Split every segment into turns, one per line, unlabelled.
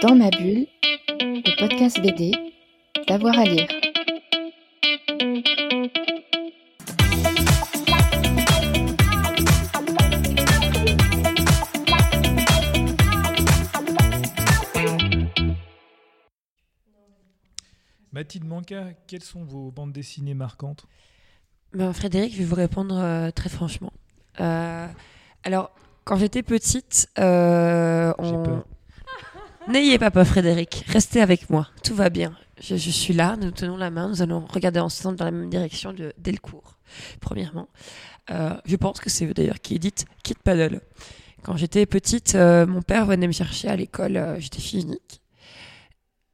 Dans ma bulle, le podcast BD, d'avoir à lire.
Mathilde Manca, quelles sont vos bandes dessinées marquantes?
Ben, Frédéric, je vais vous répondre euh, très franchement. Euh, alors, quand j'étais petite, euh,
J'ai
on... N'ayez pas peur, Frédéric. Restez avec moi. Tout va bien. Je, suis là. Nous tenons la main. Nous allons regarder ensemble dans la même direction de, dès le cours. Premièrement, Euh, je pense que c'est eux d'ailleurs qui édite Kid Paddle. Quand j'étais petite, euh, mon père venait me chercher à l'école. euh, j'étais fille unique.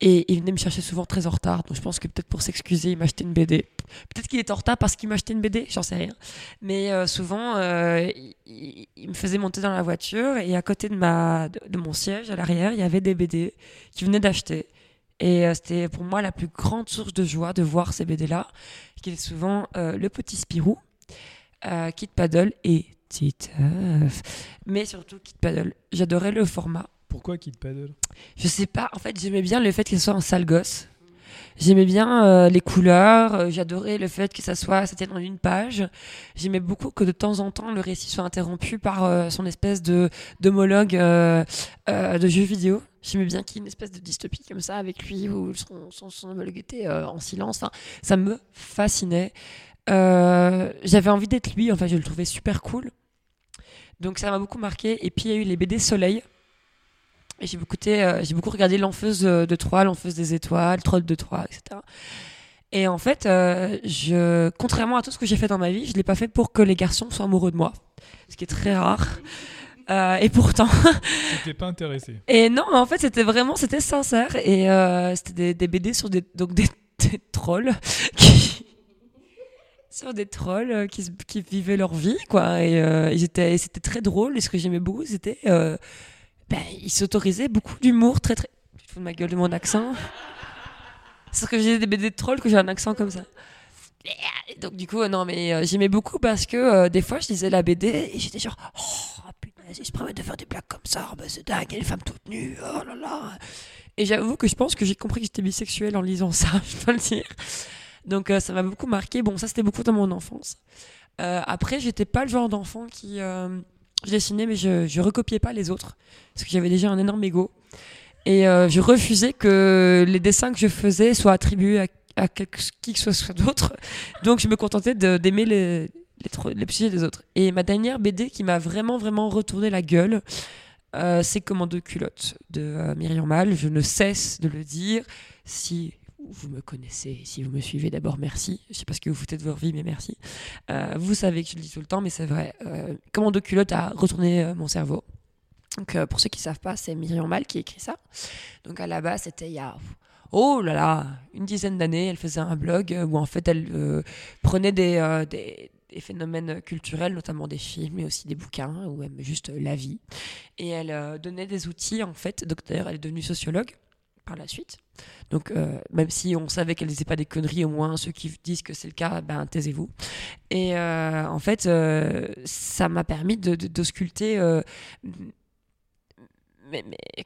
Et il venait me chercher souvent très en retard. Donc je pense que peut-être pour s'excuser, il m'achetait une BD. Peut-être qu'il était en retard parce qu'il m'achetait une BD, j'en sais rien. Mais euh, souvent, euh, il, me faisait monter dans la voiture et à côté de, ma, de, mon siège, à l'arrière, il y avait des BD qu'il venait d'acheter. Et euh, c'était pour moi la plus grande source de joie de voir ces BD-là, qui étaient souvent Le Petit Spirou, Kid Paddle et Titeuf. Mais surtout Kid Paddle. J'adorais le format.
Pourquoi Kid Paddle
Je sais pas, en fait, j'aimais bien le fait ce soit un sale gosse. J'aimais bien euh, les couleurs, euh, j'adorais le fait que ça soit, c'était dans une page. J'aimais beaucoup que de temps en temps le récit soit interrompu par euh, son espèce de d'homologue de jeu vidéo. J'aimais bien qu'il y ait une espèce de dystopie comme ça avec lui où son, son, son homologue était en silence. Ça me fascinait. J'avais envie d'être lui, enfin, je le trouvais super cool. Donc ça m'a beaucoup marqué. Et puis il y a eu les BD Soleil. J'ai beaucoup, euh, j'ai beaucoup regardé L'Enfeuse de, Troie, L'Enfeuse des Étoiles, Troll de Troie, etc. Et en fait, euh, je, contrairement à tout ce que j'ai fait dans ma vie, je l'ai pas fait pour que les garçons soient amoureux de moi, ce qui est très rare. Euh, et pourtant,
T'étais pas intéressé.
et non, en fait, c'était vraiment, c'était sincère. Et c'était des, des BD sur des, donc des, des trolls qui, sur des trolls qui, qui vivaient leur vie, quoi. Et ils étaient, c'était très drôle. Et ce que j'aimais beaucoup, c'était, ben, ils s'autorisaient beaucoup d'humour, très très. Tu te fous de ma gueule de mon accent. C'est que j'ai des BD de trolls que j'ai un accent comme ça. Donc du coup, euh, non, mais euh, j'aimais beaucoup parce que euh, des fois, je lisais la BD et j'étais genre, oh putain, si je permets de faire des blagues comme ça, bah, c'est dingue, il y a une femme toute nue, oh là là. Et j'avoue que je pense que j'ai compris que j'étais bisexuelle en lisant ça, je dois le dire. Donc ça m'a beaucoup marqué. Bon, ça c'était beaucoup dans mon enfance. Après, j'étais pas le genre d'enfant qui. Je dessinais, mais je, je recopiais pas les autres. Parce que j'avais déjà un énorme ego. Et euh, je refusais que les dessins que je faisais soient attribués à, à qui que ce soit d'autre. Donc je me contentais d'aimer les, les, les petits des autres. Et ma dernière BD qui m'a vraiment, vraiment retourné la gueule, euh, c'est Commando culotte de euh, Myriam Mal. Je ne cesse de le dire. Si vous me connaissez, si vous me suivez, d'abord merci. Je sais pas ce que vous foutez de votre vie, mais merci. Euh, vous savez que je le dis tout le temps, mais c'est vrai. Euh, Commando culotte a retourné euh, mon cerveau. Donc euh, pour ceux qui savent pas, c'est Myriam Mal qui écrit ça. Donc à la base, c'était il y a oh là là une dizaine d'années, elle faisait un blog où en fait elle prenait des, phénomènes culturels, notamment des films, mais aussi des bouquins, ou même juste la vie. Et elle donnait des outils, en fait. D'ailleurs, elle est devenue sociologue par la suite. Donc euh, même si on savait qu'elle disait pas des conneries, au moins ceux qui disent que c'est le cas, ben taisez-vous. Et euh, en fait, euh, ça m'a permis de,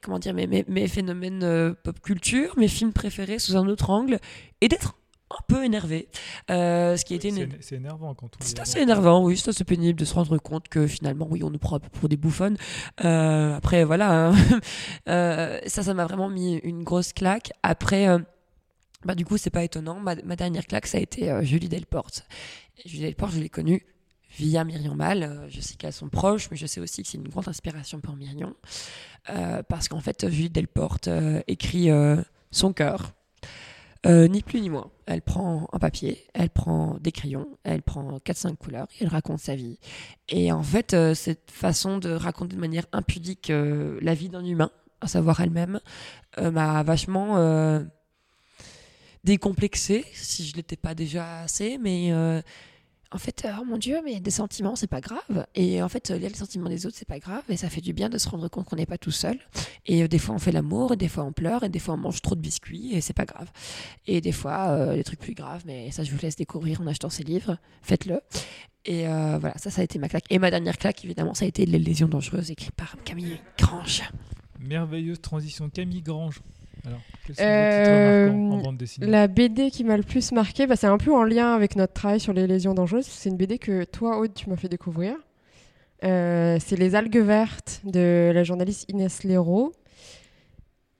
comment dire, mes, phénomènes pop culture, mes films préférés sous un autre angle, et d'être un peu énervé. Euh, ce qui était une,
C'est énervant quand on.
c'est assez énervant, oui, c'est assez pénible de se rendre compte que finalement, oui, on nous prend pour des bouffonnes. Euh, après, voilà, hein. Euh, ça, ça m'a vraiment mis une grosse claque. Après, bah, du coup, c'est pas étonnant. Ma, ma dernière claque, ça a été Julie Delporte. Et Julie Delporte, je l'ai connue via Myriam Mal. Je sais qu'elles sont proches, mais je sais aussi que c'est une grande inspiration pour. Euh, parce qu'en fait, Julie Delporte écrit son cœur. Euh, ni plus ni moins. Elle prend un papier, elle prend des crayons, elle prend 4-5 couleurs et elle raconte sa vie. Et en fait, euh, cette façon de raconter de manière impudique euh, la vie d'un humain, à savoir elle-même, m'a vachement décomplexée, si je l'étais pas déjà assez, mais en fait, euh, oh mon Dieu, mais des sentiments, c'est pas grave. Et en fait, euh, lire les sentiments des autres, c'est pas grave. Et ça fait du bien de se rendre compte qu'on n'est pas tout seul. Et euh, des fois, on fait l'amour, et des fois, on pleure, et des fois, on mange trop de biscuits, et c'est pas grave. Et des fois, des trucs plus graves, mais ça, je vous laisse découvrir en achetant ces livres. Faites-le. Et voilà, ça, ça a été ma claque. Et ma dernière claque, évidemment, ça a été Les lésions dangereuses, écrite par Camille Grange.
Merveilleuse transition. Camille Grange. Alors, quels sont
Euh,
vos titres marquants en bande dessinée
La BD qui m'a le plus marqué, bah, c'est un peu en lien avec notre travail sur les lésions dangereuses. C'est une BD que toi, Aude, tu m'as fait découvrir. Euh, c'est Les algues vertes de la journaliste Inès Léraud.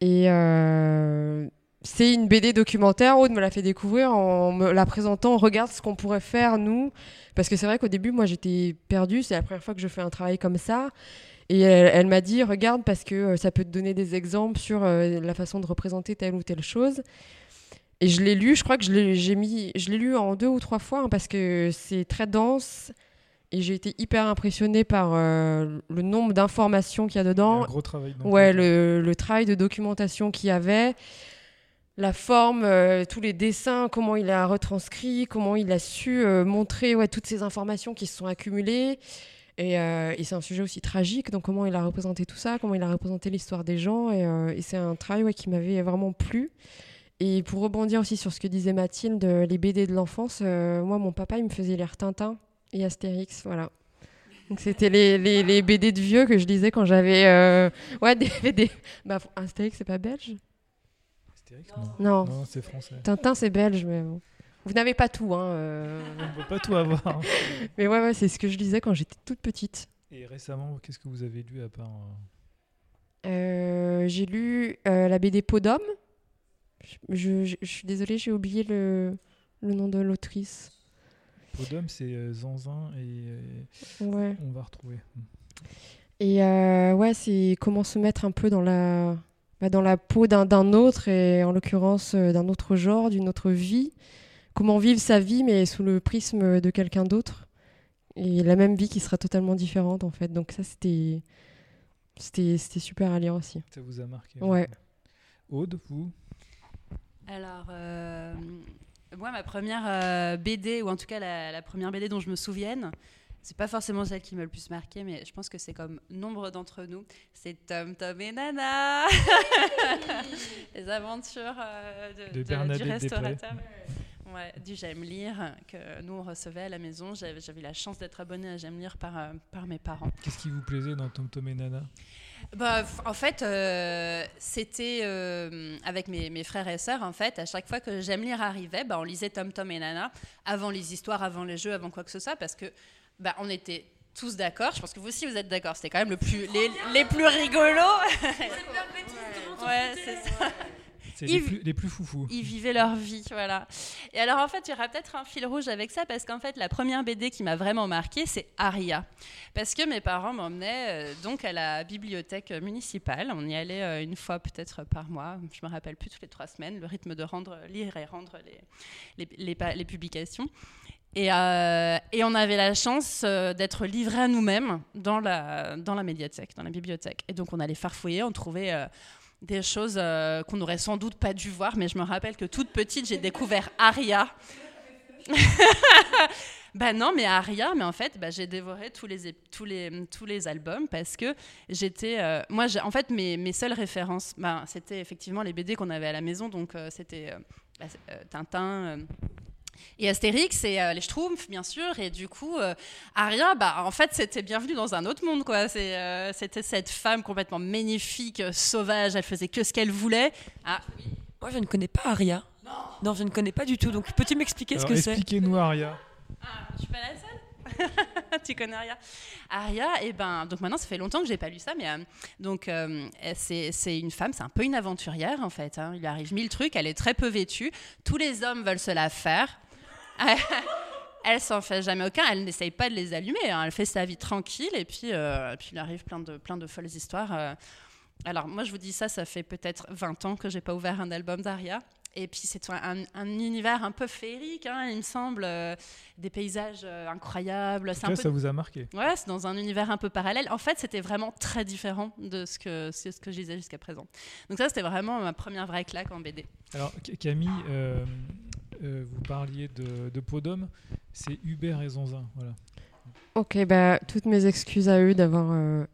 Et euh, c'est une BD documentaire. Aude me l'a fait découvrir en me la présentant. Regarde ce qu'on pourrait faire, nous. Parce que c'est vrai qu'au début, moi, j'étais perdue. C'est la première fois que je fais un travail comme ça. Et elle, elle m'a dit, regarde, parce que euh, ça peut te donner des exemples sur euh, la façon de représenter telle ou telle chose. Et je l'ai lu, je crois que je l'ai, j'ai mis, je l'ai lu en deux ou trois fois, hein, parce que c'est très dense. Et j'ai été hyper impressionnée par euh, le nombre d'informations qu'il y a
Il y a
dedans.
un gros travail.
Ouais, le, le travail de documentation qu'il y avait, la forme, euh, tous les dessins, comment il a retranscrit, comment il a su euh, montrer ouais, toutes ces informations qui se sont accumulées. Et, euh, et c'est un sujet aussi tragique, donc comment il a représenté tout ça, comment il a représenté l'histoire des gens. Et, euh, et c'est un travail ouais, qui m'avait vraiment plu. Et pour rebondir aussi sur ce que disait Mathilde, les BD de l'enfance, euh, moi, mon papa, il me faisait lire Tintin et Astérix, voilà. Donc c'était les, les, les BD de vieux que je lisais quand j'avais... euh, Ouais, des BD... Bah, Astérix, c'est pas belge?
Astérix, non.
Non.
Non, c'est français.
Tintin, c'est belge, mais bon. Vous n'avez pas tout, hein. euh.
On peut pas tout avoir. hein.
Mais ouais, ouais, c'est ce que je lisais quand j'étais toute petite.
Et récemment, qu'est-ce que vous avez lu à part. euh,
Euh, j'ai lu la BD d'homme. Je, je- je suis désolée, j'ai oublié le, le nom de l'autrice.
Podum, c'est Zanzin et
Ouais.
on va retrouver.
Et ouais, c'est comment se mettre un peu dans la, bah, dans la peau d'un autre, et en l'occurrence d'un autre genre, d'une autre vie. Comment vivre sa vie, mais sous le prisme de quelqu'un d'autre. Et la même vie qui sera totalement différente, en fait. Donc ça, c'était c'était c'était super à lire aussi.
Ça vous a marqué
Ouais.
Aude, vous?
Alors, euh, moi, ma première euh, BD, ou en tout cas la, la première BD dont je me souvienne, c'est pas forcément celle qui m'a le plus marqué, mais je pense que c'est comme nombre d'entre nous, c'est Tom Tom et Nana Les aventures euh, de,
De
de-
Bernadette
du restaurateur. Ouais, du J'aime lire que nous on recevait à la maison. J'avais j'avais la chance d'être abonnée à J'aime lire par, euh, par mes parents.
Qu'est-ce qui vous plaisait dans Tom Tom et Nana?
Bah, en fait, euh, c'était euh, avec mes, mes frères et sœurs. En fait, à chaque fois que J'aime lire arrivait, bah, on lisait Tom Tom et Nana avant les histoires, avant les jeux, avant quoi que ce soit, parce que bah, on était tous d'accord. Je pense que vous aussi vous êtes d'accord. C'était quand même le plus les, les plus rigolos. ouais, c'est ça.
C'est les plus, les plus foufous.
Ils vivaient leur vie, voilà. Et alors en fait, il y aura peut-être un fil rouge avec ça parce qu'en fait, la première BD qui m'a vraiment marquée, c'est Aria, parce que mes parents m'emmenaient euh, donc à la bibliothèque municipale. On y allait euh, une fois peut-être par mois, je me rappelle plus toutes les trois semaines. Le rythme de rendre, lire et rendre les les, les pa- les publications. Et, euh, et on avait la chance euh, d'être livrés à nous-mêmes dans la, dans la médiathèque, dans la bibliothèque. Et donc on allait farfouiller, on trouvait euh, des choses euh, qu'on n'aurait sans doute pas dû voir, mais je me rappelle que toute petite, j'ai découvert Aria. bah non, mais Aria, mais en fait, bah, j'ai dévoré tous les, tous, les, tous les albums parce que j'étais. euh, moi, en fait, mes, mes seules références, bah, c'était effectivement les BD qu'on avait à la maison, donc euh, c'était bah, Tintin. Et Astérix et euh, les Schtroumpfs, bien sûr. Et du coup, euh, Aria, bah, en fait, c'était bienvenue dans un autre monde. quoi. C'est, euh, c'était cette femme complètement magnifique, euh, sauvage. Elle faisait que ce qu'elle voulait. Ah,
Moi, je ne connais pas Aria. Non, je ne connais pas du tout. Donc, peux-tu m'expliquer ce que c'est?
expliquez-nous, Aria.
ah, je suis pas la seule. tu connais Aria Aria, et ben, donc maintenant, ça fait longtemps que j'ai pas lu ça, mais euh, donc euh, c'est, c'est une femme, c'est un peu une aventurière en fait. hein. Il lui arrive mille trucs, elle est très peu vêtue. Tous les hommes veulent se la faire. Elle s'en fait jamais aucun, elle n'essaye pas de les allumer, hein. elle fait sa vie tranquille et puis, euh, puis il arrive plein de, plein de folles histoires. euh. Alors moi je vous dis ça, ça fait peut-être 20 ans que j'ai pas ouvert un album d'Aria. Et puis c'est un, un- un univers un peu féerique, hein, il me semble, euh, des paysages incroyables. Un
cas,
peu
ça vous a marqué.
Ouais, c'est dans un univers un peu parallèle. En fait, c'était vraiment très différent de ce que, ce que je disais jusqu'à présent. Donc ça, c'était vraiment ma première vraie claque en BD.
Alors, Ca- Camille, euh, vous parliez de, de Podum. C'est Hubert et Zanzin. Voilà.
Ok, bah toutes mes excuses à eux d'avoir euh,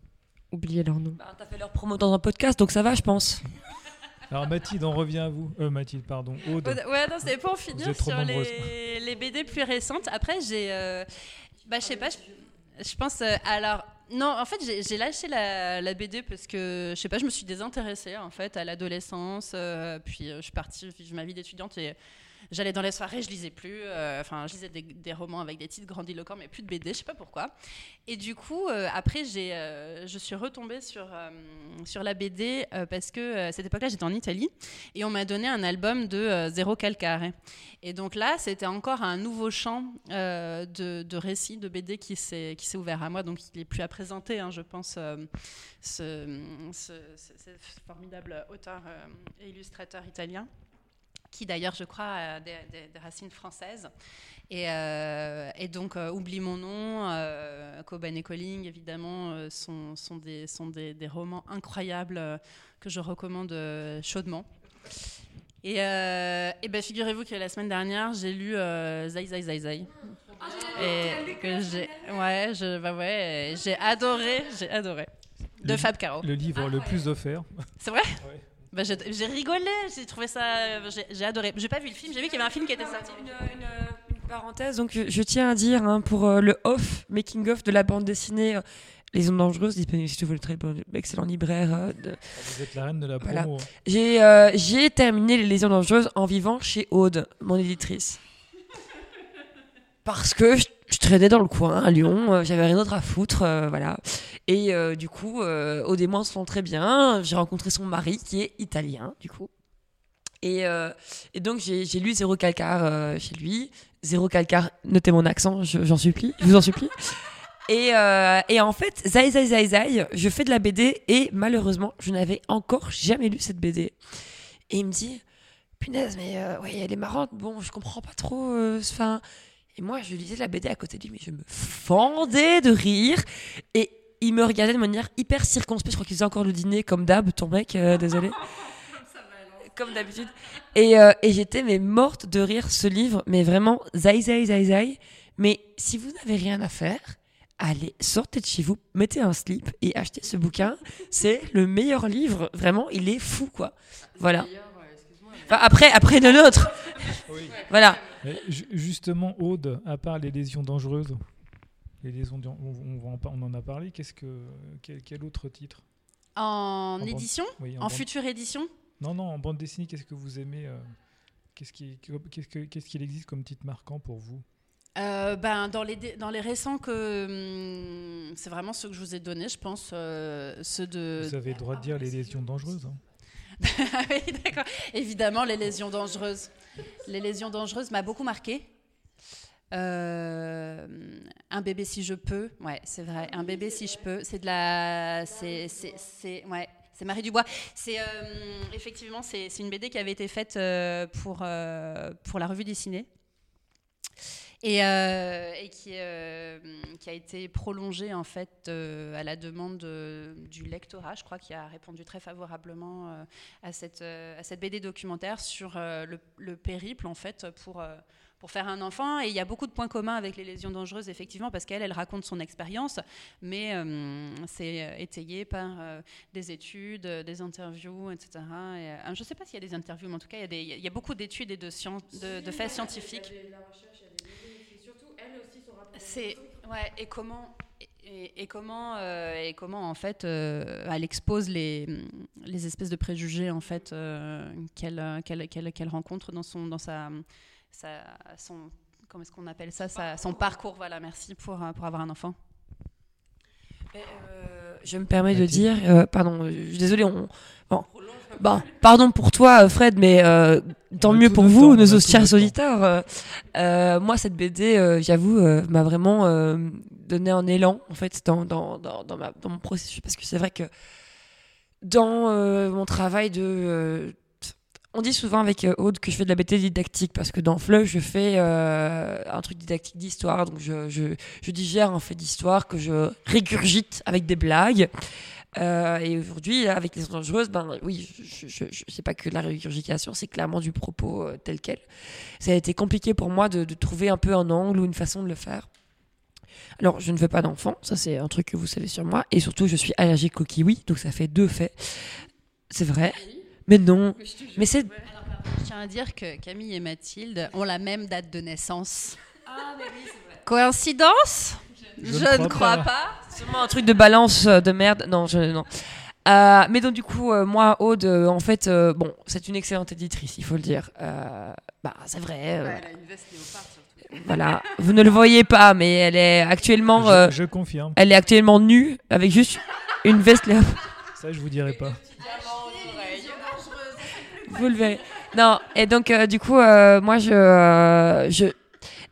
oublié leur nom.
Bah, T'as fait leur promo dans un podcast, donc ça va, je pense.
Alors, Mathilde, on revient à vous. Euh, Mathilde, pardon. Aude.
Ouais, non, c'était pour finir sur les, les BD plus récentes. Après, j'ai... euh, bah, je sais pas, je, pense... euh, alors, non, en fait, j'ai lâché la, la BD parce que, je sais pas, je me suis désintéressée en fait à l'adolescence. euh, puis euh, je suis partie vivre ma vie d'étudiante et j'allais dans les soirées, je lisais plus. euh, Enfin, je lisais des, romans avec des titres grandiloquents, mais plus de BD, je sais pas pourquoi. Et du coup, euh, après, j'ai, euh, je suis retombée sur, sur la BD parce que à cette époque-là, j'étais en Italie et on m'a donné un album de Zéro Calcare. Et donc là, c'était encore un nouveau champ de, de récits, de BD qui s'est, qui s'est ouvert à moi. Donc il est plus à présenter, hein, je pense, ce, formidable auteur et illustrateur italien qui d'ailleurs, je crois, a des, des- des racines françaises. Et, euh, et donc, euh, Oublie mon nom, euh, Cobain et Colling, évidemment, euh, sont, sont, des, sont des, des romans incroyables euh, que je recommande euh, chaudement. Et, euh, et ben, figurez-vous que la semaine dernière, j'ai lu euh, Zai Zai Zai Zai. Et que j'ai, ouais, je, bah ouais, j'ai adoré, j'ai adoré. De
Le-
Fab Caro.
Le livre le plus offert.
C'est vrai?
Ouais.
Bah, j'ai, j'ai rigolé, j'ai trouvé ça, j'ai, j'ai adoré. J'ai pas vu le film, j'ai vu qu'il y avait un film qui était sorti.
Une, une- une parenthèse, donc je, je tiens à dire hein, pour euh, le off, making of de la bande dessinée euh, Les Ondes Dangereuses, disponible si tu veux le très bon, excellent libraire. euh, de-
Vous êtes la reine de la
Voilà.
promo. hein.
J'ai euh, j'ai terminé Les Lésions Dangereuses en vivant chez Aude, mon éditrice. Parce que je, je traînais dans le coin à Lyon, euh, j'avais rien d'autre à foutre, euh, voilà. Et euh, du coup, euh, Aude et moi on se très bien. J'ai rencontré son mari qui est italien, du coup. Et, donc j'ai lu Zéro Calcar chez lui. Zéro Calcar, notez mon accent, je- j'en supplie, je vous en supplie. Et, en fait, Zai Zai Zai Zai, je fais de la BD et malheureusement, je n'avais encore jamais lu cette BD. Et il me dit, punaise, mais ouais, elle est marrante, bon, je comprends pas trop. Enfin, et moi, je lisais la BD à côté de lui, mais je me fendais de rire. Et il me regardait de manière hyper circonspecte. Je crois qu'il faisait encore le dîner, comme d'hab, ton mec, euh, désolé. Comme d'habitude. Et, euh, et j'étais mais morte de rire ce livre, mais vraiment zai zai zai zai. Mais si vous n'avez rien à faire, allez, sortez de chez vous, mettez un slip et achetez ce bouquin. C'est le meilleur livre, vraiment, il est fou quoi. Voilà. Enfin, après, après le nôtre. Voilà.
Mais ju- justement, Aude, à part les lésions dangereuses, les lésions, on, on en par- on en a parlé. Qu'est-ce que quel, quel autre titre?
En
bande-
édition?
Oui,
En
bande-
future édition?
Non, non, en bande dessinée, qu'est-ce que vous aimez euh, Qu'est-ce qui, qu'est-ce que- qu'est-ce qu'il existe comme titre marquant pour vous?
Euh, ben, dans, les, dans les récents que. hum, c'est vraiment ceux que je vous ai donnés, je pense. euh, ceux de.
Vous avez le droit de dire les lésions dangereuses. hein.
Ah oui, d'accord. Évidemment, les lésions dangereuses. Les lésions dangereuses m'a beaucoup marqué. Euh, un bébé si je peux, ouais, c'est vrai. Un bébé si je peux, c'est de la, c'est, ouais, c'est Marie Dubois. C'est euh, effectivement, c'est, une BD qui avait été faite euh, pour pour la revue dessinée. Et, euh, euh, qui a été prolongée en fait euh, à la demande de- du lectorat, je crois, qui a répondu très favorablement à cette, BD documentaire sur le, le périple en fait pour, pour faire un enfant. Et il y a beaucoup de points communs avec les lésions dangereuses, effectivement, parce qu'elle, elle raconte son expérience, mais c'est étayé par des études, des interviews, etc. Et, je ne sais pas s'il y a des interviews, mais en tout cas, il y a, beaucoup d'études et de faits scientifiques. C'est ouais et comment et, et- comment euh, et comment en fait euh, elle expose les, les espèces de préjugés en fait euh, qu'elle qu'elle qu'elle qu'elle rencontre dans son dans sa, sa son comment est-ce qu'on appelle ça sa- son parcours. Voilà merci pour pour avoir un enfant.
Euh, je me permets de dire, euh, pardon, euh, je suis désolée, on, bon, bon, pardon pour toi, euh, Fred, mais euh, tant mieux pour vous, nos chers auditeurs. euh, euh, moi, cette BD, euh, j'avoue, euh, m'a vraiment euh, donné un élan en fait dans dans dans, dans, ma- dans mon processus, parce que c'est vrai que dans euh, mon travail de euh, on dit souvent avec euh, Aude que je fais de la BD didactique parce que dans Fleuve, je fais euh, un truc didactique d'histoire. Donc, je, digère un fait d'histoire que je régurgite avec des blagues. Euh, et aujourd'hui, avec les dangereuses, ben oui, je, je, sais pas que la régurgitation, c'est clairement du propos tel quel. Ça a été compliqué pour moi de, de trouver un peu un angle ou une façon de le faire. Alors, je ne veux pas d'enfant, ça c'est un truc que vous savez sur moi. Et surtout, je suis allergique au kiwi, donc ça fait deux faits. C'est vrai. Mais non. Mais c'est
je tiens à dire que Camille et Mathilde ont la même date de naissance coïncidence?
Je
je,
ne crois
crois
pas.
pas,
Sûrement un truc de balance euh, de merde. Non, je, non. Euh, mais donc du coup, euh, moi, Aude, euh, en fait, euh, bon, c'est une excellente éditrice, il faut le dire. Euh, bah, c'est vrai. euh, voilà, vous ne le voyez pas, mais elle est actuellement, euh,
Je, je confirme.
elle est actuellement nue avec juste une veste léopard.
Ça, je vous dirai pas.
Vous le verrez. Non, et donc euh, du coup, euh, moi je, euh, je,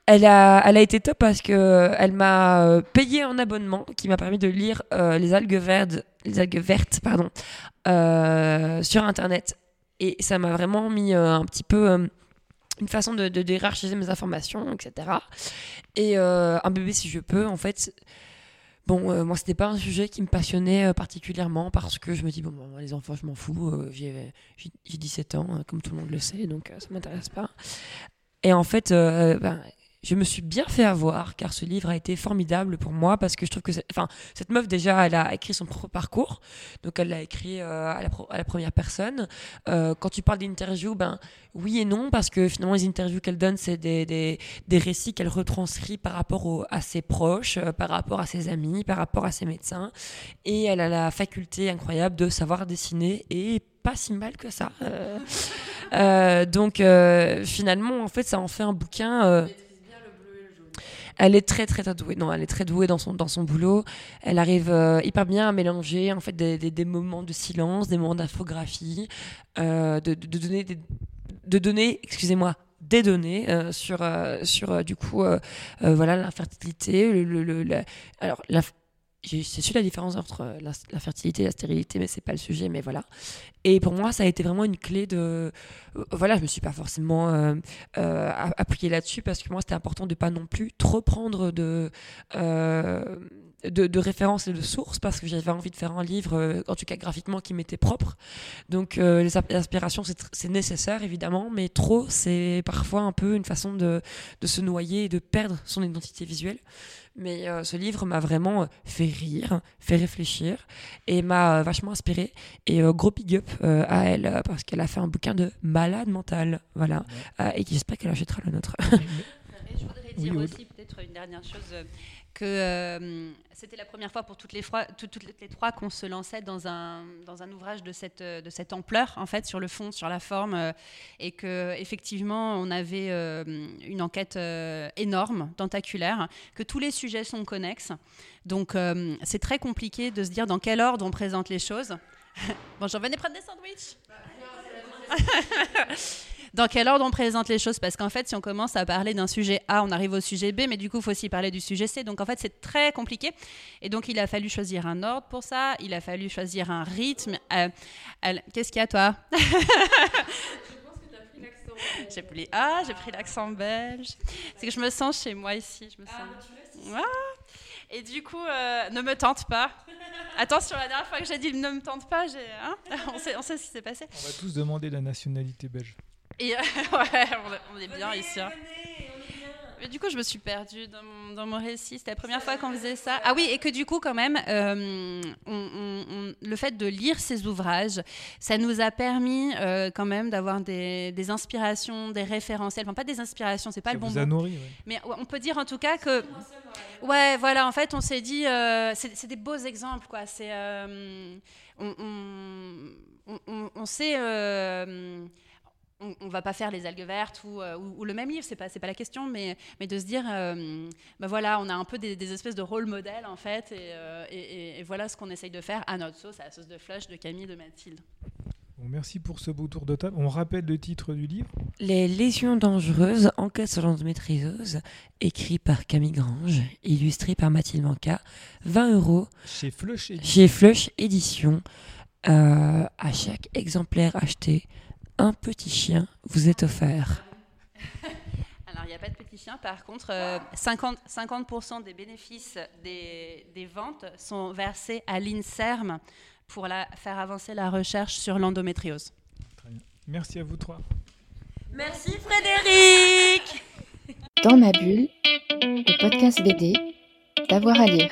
elle a, elle a été top parce que elle m'a payé un abonnement qui m'a permis de lire les algues vertes, les algues vertes, pardon, sur internet. Et ça m'a vraiment mis un petit peu une façon de, de, hiérarchiser mes informations, etc. Et un bébé si je peux, en fait. Bon, euh, moi, c'était pas un sujet qui me passionnait euh, particulièrement parce que je me dis, bon, les enfants, je m'en fous. euh, j'ai j'ai- j'ai 17 ans, hein, comme tout le monde le sait, donc ça m'intéresse pas. Et en fait, ben, je me suis bien fait avoir car ce livre a été formidable pour moi parce que je trouve que enfin cette meuf déjà elle a écrit son propre parcours. Donc elle l'a écrit euh, à, la première personne. Euh, quand tu parles d'interviews ben oui et non parce que finalement les interviews qu'elle donne c'est des, des, des récits qu'elle retranscrit par rapport à ses proches euh, par rapport à ses amis par rapport à ses médecins. Et elle a la faculté incroyable de savoir dessiner et pas si mal que ça. Donc finalement en fait ça en fait un bouquin elle est très très très douée. Non, elle est très douée dans son dans son boulot. Elle arrive euh, hyper bien à mélanger en fait des, des, des moments de silence, des moments d'infographie, euh, de, de, donner des, de donner, excusez-moi, des données euh, sur euh, sur euh, du coup euh, euh, voilà l'infertilité, le, le, le- alors c'est su la différence entre euh, la, fertilité et la stérilité, mais c'est pas le sujet, mais voilà. Et pour moi, ça a été vraiment une clé de. euh, Voilà, je me suis pas forcément euh, euh, a- appliquée là-dessus parce que moi, c'était important de pas non plus trop prendre de, de, références et de sources parce que j'avais envie de faire un livre, en tout cas graphiquement, qui m'était propre. Donc, euh, tr- c'est nécessaire évidemment, mais trop, c'est parfois un peu une façon de, de se noyer et de perdre son identité visuelle. Mais euh, ce livre m'a vraiment euh, fait rire, fait réfléchir et m'a euh, vachement inspiré. Et euh, gros big up euh, à elle parce qu'elle a fait un bouquin de malade mental. Voilà. Euh, et j'espère qu'elle achètera le nôtre.
Et je voudrais dire aussi peut-être une dernière chose euh, que euh, c'était la première fois pour toutes les, toutes trois qu'on se lançait dans un, dans un ouvrage de cette, euh, de cette ampleur en fait sur le fond, sur la forme euh, et que effectivement on avait euh, une enquête énorme, tentaculaire, que tous les sujets sont connexes. Donc c'est très compliqué de se dire dans quel ordre on présente les choses. Bonjour, venez prendre des sandwichs. dans quel ordre on présente les choses? Parce qu'en fait, si on commence à parler d'un sujet A, on arrive au sujet B, mais du coup, il faut aussi parler du sujet C. Donc en fait, c'est très compliqué. Et donc, il a fallu choisir un ordre pour ça. Il a fallu choisir un rythme. Euh, Qu'est-ce qu'il y a, toi? J'ai pris ah, j'ai pris l'accent belge. C'est que je me sens chez moi ici. Je me sens. Et du coup, euh, ne me tente pas. Attention, la dernière fois que j'ai dit ne me tente pas, hein on, sait, on sait ce qui s'est passé.
On va tous demander la nationalité belge.
Et, euh, ouais, on est- on est bien ici. hein. Mais du coup, je me suis perdue dans mon, dans mon récit. C'était la première fois qu'on faisait ça. Ah oui, et que du coup, quand même, euh, on- on- on- le fait de lire ces ouvrages, ça nous a permis euh, quand même d'avoir des, des inspirations, des référentiels. Enfin, pas des inspirations, c'est pas
Ça
le bon
vous
mot.
a nourri, ouais.
Mais on peut dire en tout cas que. Ouais, voilà, en fait, on s'est dit. euh, c'est des beaux exemples, quoi. C'est. euh, on, on- on- on- on sait. On, on va pas faire les algues vertes ou, euh, ou- ou le même livre, c'est pas, pas la question, mais, mais de se dire, euh, bah voilà, on a un peu des, des espèces de rôle modèles en fait, et, euh, et- voilà ce qu'on essaye de faire à notre sauce, à la sauce de Flush, de Camille, de Mathilde.
Bon, merci pour ce beau tour de table. On rappelle le titre du livre.
Les lésions dangereuses, enquête sur l'endométriose, écrit par Camille Grange, illustré par Mathilde Manca, 20 euros
Chez Flush
chez Flush Édition. Euh, à chaque exemplaire acheté, un petit chien vous est offert.
Alors, il n'y a pas de petit chien. Par contre, euh, 50, 50% des bénéfices des, des ventes sont versés à l'INSERM pour la, faire avancer la recherche sur l'endométriose.
Merci à vous trois.
Merci Frédéric
Dans ma bulle, le podcast BD, d'avoir à lire.